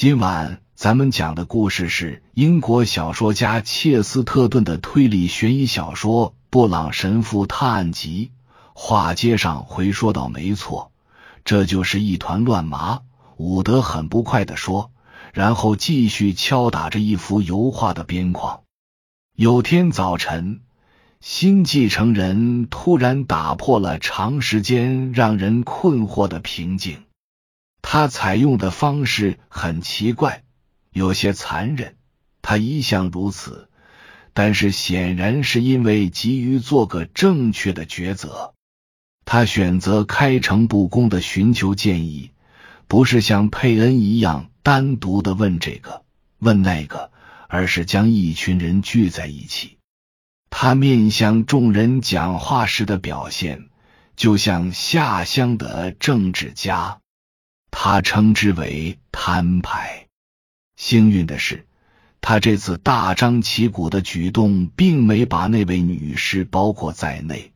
今晚咱们讲的故事是英国小说家切斯特顿的推理悬疑小说《布朗神父探案集》。话接上回说到，没错，这就是一团乱麻。伍德很不快的说，然后继续敲打着一幅油画的边框。有天早晨，新继承人突然打破了长时间让人困惑的平静。他采用的方式很奇怪，有些残忍。他一向如此，但是显然是因为急于做个正确的抉择。他选择开诚布公的寻求建议，不是像佩恩一样单独的问这个问那个，而是将一群人聚在一起。他面向众人讲话时的表现，就像下乡的政治家。他称之为摊牌。幸运的是，他这次大张旗鼓的举动并没把那位女士包括在内。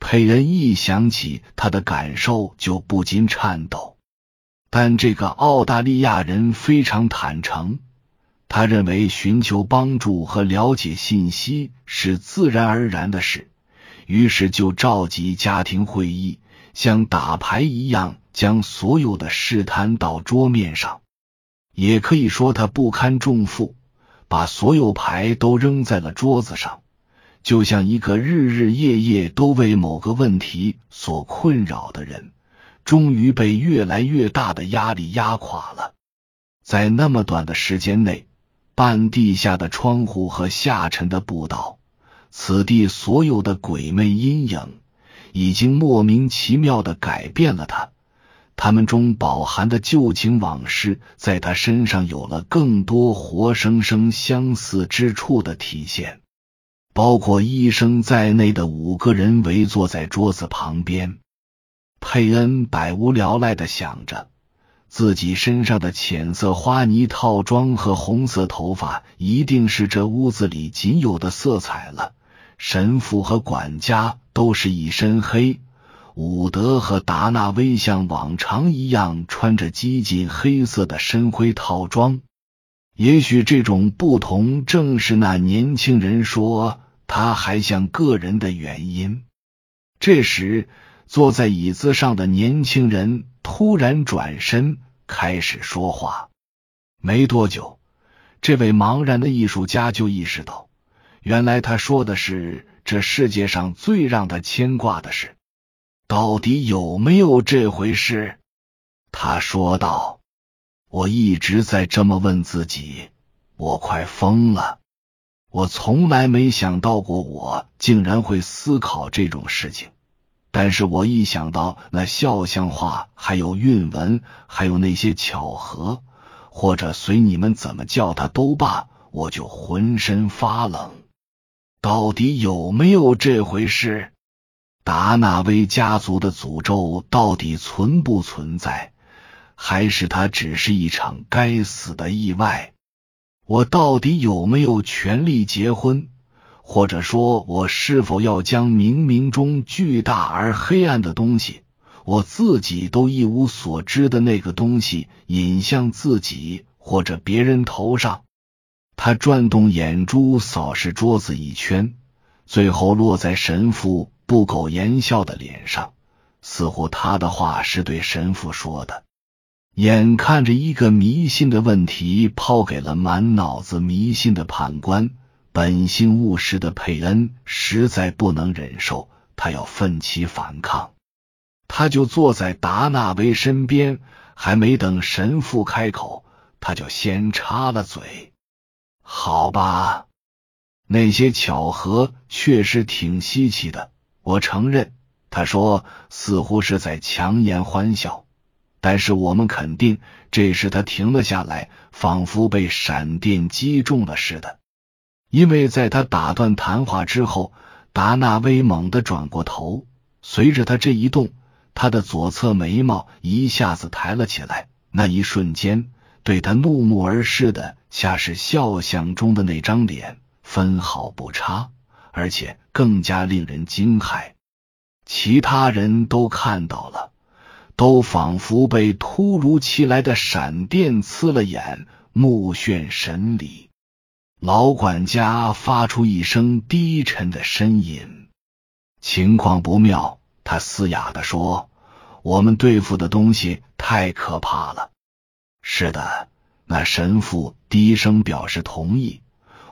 佩恩一想起他的感受，就不禁颤抖。但这个澳大利亚人非常坦诚，他认为寻求帮助和了解信息是自然而然的事，于是就召集家庭会议，像打牌一样。将所有的事摊到桌面上，也可以说他不堪重负，把所有牌都扔在了桌子上，就像一个日日夜夜都为某个问题所困扰的人，终于被越来越大的压力压垮了。在那么短的时间内，半地下的窗户和下沉的步道，此地所有的鬼魅阴影，已经莫名其妙的改变了他。他们中饱含的旧情往事，在他身上有了更多活生生相似之处的体现。包括医生在内的五个人围坐在桌子旁边。佩恩百无聊赖的想着，自己身上的浅色花呢套装和红色头发，一定是这屋子里仅有的色彩了。神父和管家都是一身黑。伍德和达纳威像往常一样穿着激进黑色的深灰套装，也许这种不同正是那年轻人说他还像个人的原因。这时，坐在椅子上的年轻人突然转身开始说话。没多久，这位茫然的艺术家就意识到，原来他说的是这世界上最让他牵挂的事。到底有没有这回事？他说道：“我一直在这么问自己，我快疯了。我从来没想到过，我竟然会思考这种事情。但是我一想到那肖像画，还有韵文，还有那些巧合，或者随你们怎么叫他都罢，我就浑身发冷。到底有没有这回事？”达纳威家族的诅咒到底存不存在？还是它只是一场该死的意外？我到底有没有权利结婚？或者说，我是否要将冥冥中巨大而黑暗的东西，我自己都一无所知的那个东西，引向自己或者别人头上？他转动眼珠，扫视桌子一圈，最后落在神父。不苟言笑的脸上，似乎他的话是对神父说的。眼看着一个迷信的问题抛给了满脑子迷信的判官，本性务实的佩恩实在不能忍受，他要奋起反抗。他就坐在达纳威身边，还没等神父开口，他就先插了嘴：“好吧，那些巧合确实挺稀奇的。”我承认，他说似乎是在强颜欢笑，但是我们肯定，这时他停了下来，仿佛被闪电击中了似的。因为在他打断谈话之后，达纳威猛地转过头，随着他这一动，他的左侧眉毛一下子抬了起来。那一瞬间，对他怒目而视的，恰是肖像中的那张脸，分毫不差。而且更加令人惊骇，其他人都看到了，都仿佛被突如其来的闪电刺了眼，目眩神离。老管家发出一声低沉的呻吟，情况不妙。他嘶哑的说：“我们对付的东西太可怕了。”是的，那神父低声表示同意。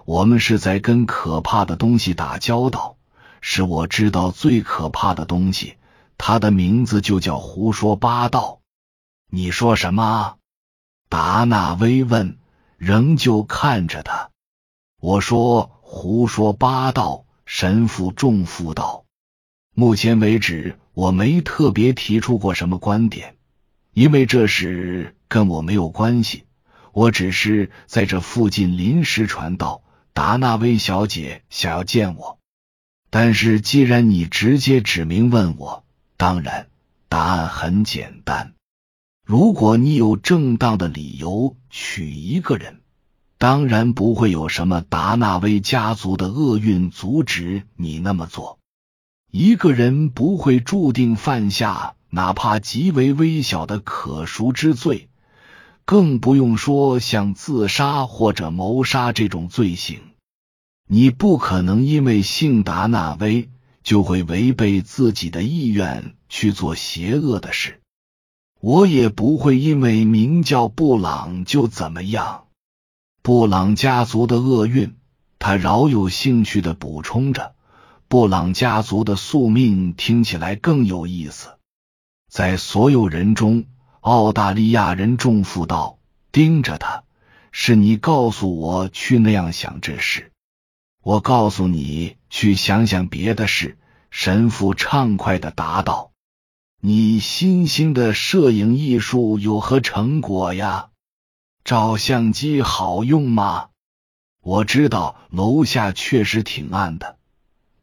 我们是在跟可怕的东西打交道，是我知道最可怕的东西，它的名字就叫胡说八道。你说什么？达纳威问，仍旧看着他。我说胡说八道。神父重负道：“目前为止，我没特别提出过什么观点，因为这事跟我没有关系。我只是在这附近临时传道。”达纳威小姐想要见我，但是既然你直接指明问我，当然答案很简单。如果你有正当的理由娶一个人，当然不会有什么达纳威家族的厄运阻止你那么做。一个人不会注定犯下哪怕极为微小的可赎之罪。更不用说像自杀或者谋杀这种罪行，你不可能因为姓达纳威就会违背自己的意愿去做邪恶的事。我也不会因为名叫布朗就怎么样。布朗家族的厄运，他饶有兴趣的补充着。布朗家族的宿命听起来更有意思，在所有人中。澳大利亚人重负道，盯着他。是你告诉我去那样想这事，我告诉你去想想别的事。神父畅快的答道：“你新兴的摄影艺术有何成果呀？照相机好用吗？我知道楼下确实挺暗的。”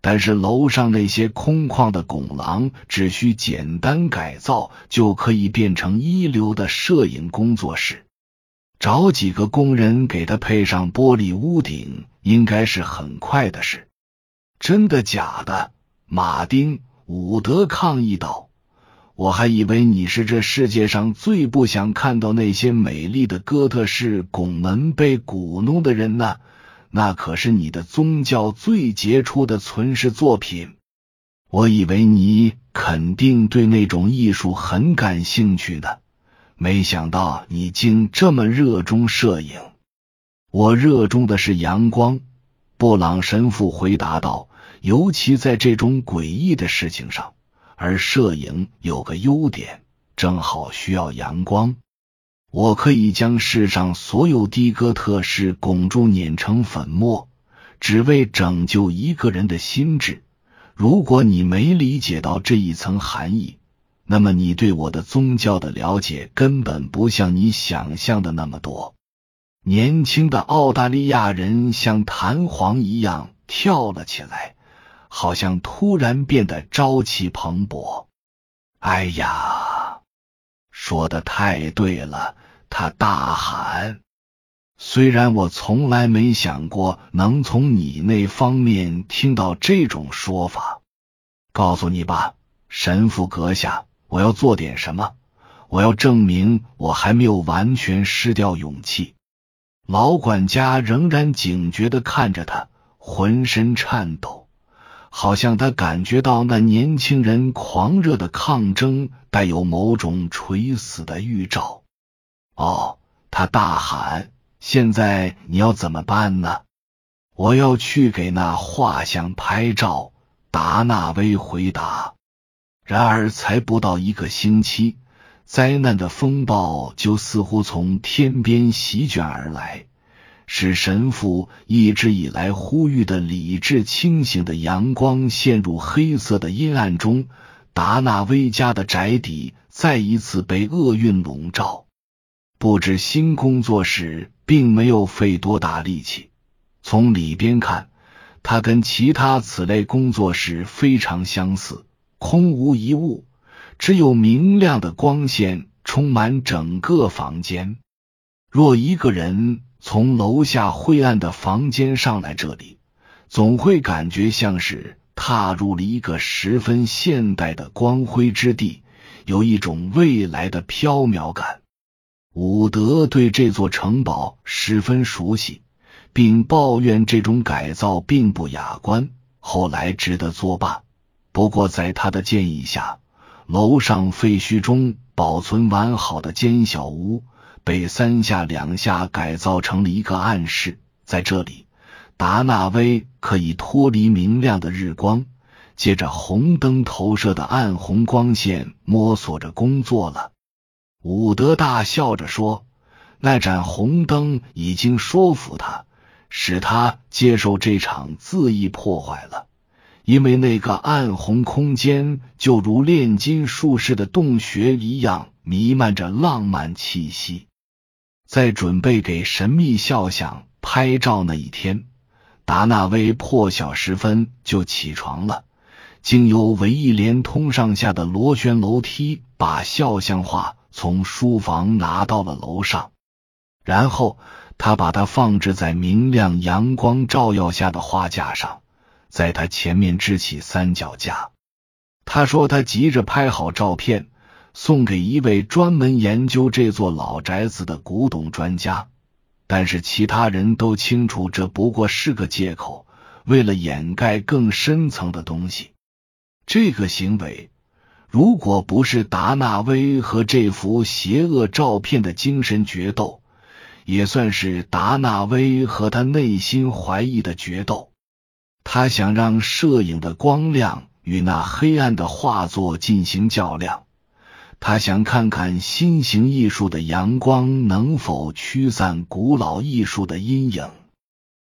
但是楼上那些空旷的拱廊，只需简单改造，就可以变成一流的摄影工作室。找几个工人给他配上玻璃屋顶，应该是很快的事。真的假的？马丁·伍德抗议道：“我还以为你是这世界上最不想看到那些美丽的哥特式拱门被鼓弄的人呢。”那可是你的宗教最杰出的存世作品，我以为你肯定对那种艺术很感兴趣的，没想到你竟这么热衷摄影。我热衷的是阳光，布朗神父回答道，尤其在这种诡异的事情上，而摄影有个优点，正好需要阳光。我可以将世上所有的哥特式拱柱碾成粉末，只为拯救一个人的心智。如果你没理解到这一层含义，那么你对我的宗教的了解根本不像你想象的那么多。年轻的澳大利亚人像弹簧一样跳了起来，好像突然变得朝气蓬勃。哎呀，说的太对了！他大喊：“虽然我从来没想过能从你那方面听到这种说法，告诉你吧，神父阁下，我要做点什么。我要证明我还没有完全失掉勇气。”老管家仍然警觉的看着他，浑身颤抖，好像他感觉到那年轻人狂热的抗争带有某种垂死的预兆。哦，他大喊：“现在你要怎么办呢？”我要去给那画像拍照。达纳威回答。然而，才不到一个星期，灾难的风暴就似乎从天边席卷而来，使神父一直以来呼吁的理智清醒的阳光陷入黑色的阴暗中。达纳威家的宅邸再一次被厄运笼罩。布置新工作室并没有费多大力气。从里边看，它跟其他此类工作室非常相似，空无一物，只有明亮的光线充满整个房间。若一个人从楼下灰暗的房间上来这里，总会感觉像是踏入了一个十分现代的光辉之地。有一种未来的飘渺感。伍德对这座城堡十分熟悉，并抱怨这种改造并不雅观，后来只得作罢。不过，在他的建议下，楼上废墟中保存完好的尖小屋被三下两下改造成了一个暗室，在这里，达纳威可以脱离明亮的日光，借着红灯投射的暗红光线摸索着工作了。伍德大笑着说：“那盏红灯已经说服他，使他接受这场恣意破坏了。因为那个暗红空间就如炼金术士的洞穴一样，弥漫着浪漫气息。在准备给神秘肖像拍照那一天，达纳威破晓时分就起床了，经由唯一连通上下的螺旋楼梯，把肖像画。”从书房拿到了楼上，然后他把它放置在明亮阳光照耀下的画架上，在他前面支起三脚架。他说他急着拍好照片，送给一位专门研究这座老宅子的古董专家。但是其他人都清楚，这不过是个借口，为了掩盖更深层的东西。这个行为。如果不是达纳威和这幅邪恶照片的精神决斗，也算是达纳威和他内心怀疑的决斗。他想让摄影的光亮与那黑暗的画作进行较量，他想看看新型艺术的阳光能否驱散古老艺术的阴影。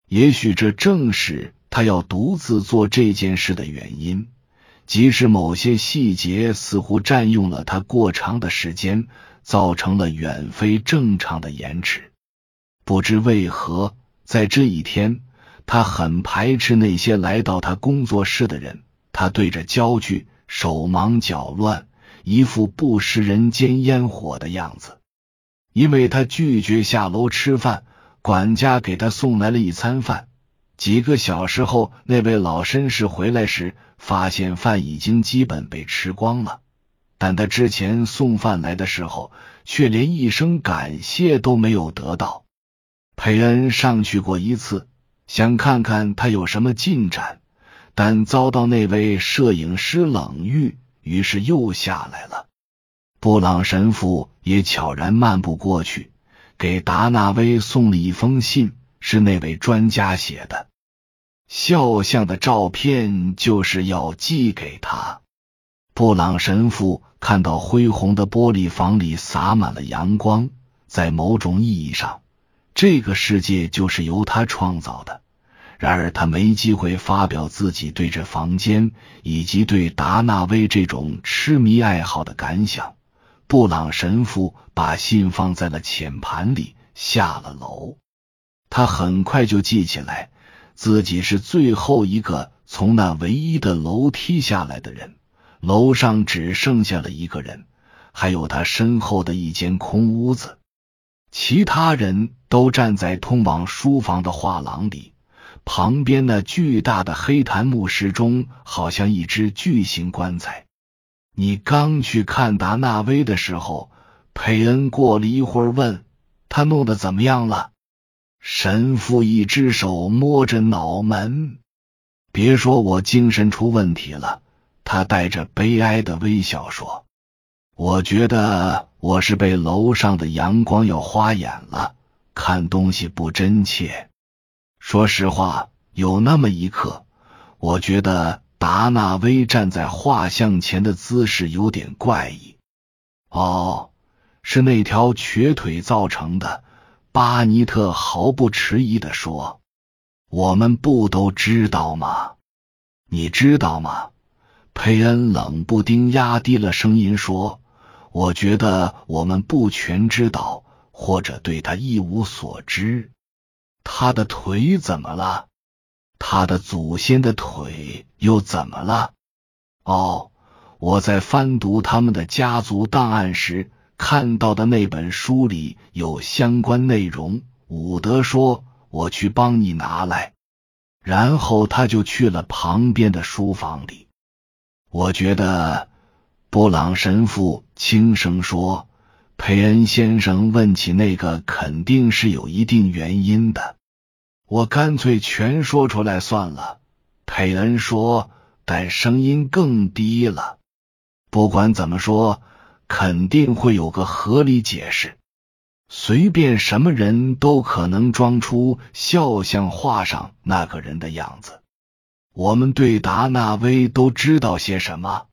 也许这正是他要独自做这件事的原因。即使某些细节似乎占用了他过长的时间，造成了远非正常的延迟。不知为何，在这一天，他很排斥那些来到他工作室的人。他对着焦距，手忙脚乱，一副不食人间烟火的样子。因为他拒绝下楼吃饭，管家给他送来了一餐饭。几个小时后，那位老绅士回来时，发现饭已经基本被吃光了。但他之前送饭来的时候，却连一声感谢都没有得到。佩恩上去过一次，想看看他有什么进展，但遭到那位摄影师冷遇，于是又下来了。布朗神父也悄然漫步过去，给达纳威送了一封信。是那位专家写的，肖像的照片就是要寄给他。布朗神父看到恢宏的玻璃房里洒满了阳光，在某种意义上，这个世界就是由他创造的。然而他没机会发表自己对这房间以及对达纳威这种痴迷爱好的感想。布朗神父把信放在了浅盘里，下了楼。他很快就记起来，自己是最后一个从那唯一的楼梯下来的人。楼上只剩下了一个人，还有他身后的一间空屋子。其他人都站在通往书房的画廊里，旁边那巨大的黑檀木石钟好像一只巨型棺材。你刚去看达纳威的时候，佩恩过了一会儿问他弄得怎么样了。神父一只手摸着脑门，别说我精神出问题了。他带着悲哀的微笑说：“我觉得我是被楼上的阳光要花眼了，看东西不真切。说实话，有那么一刻，我觉得达纳威站在画像前的姿势有点怪异。哦，是那条瘸腿造成的。”巴尼特毫不迟疑的说：“我们不都知道吗？你知道吗？”佩恩冷不丁压低了声音说：“我觉得我们不全知道，或者对他一无所知。他的腿怎么了？他的祖先的腿又怎么了？哦，我在翻读他们的家族档案时。”看到的那本书里有相关内容。伍德说：“我去帮你拿来。”然后他就去了旁边的书房里。我觉得，布朗神父轻声说：“佩恩先生问起那个，肯定是有一定原因的。我干脆全说出来算了。”佩恩说，但声音更低了。不管怎么说，肯定会有个合理解释。随便什么人都可能装出肖像画上那个人的样子。我们对达纳威都知道些什么？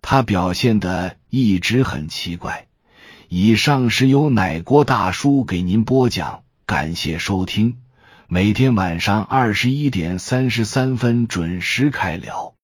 他表现的一直很奇怪。以上是由奶锅大叔给您播讲，感谢收听。每天晚上二十一点三十三分准时开聊。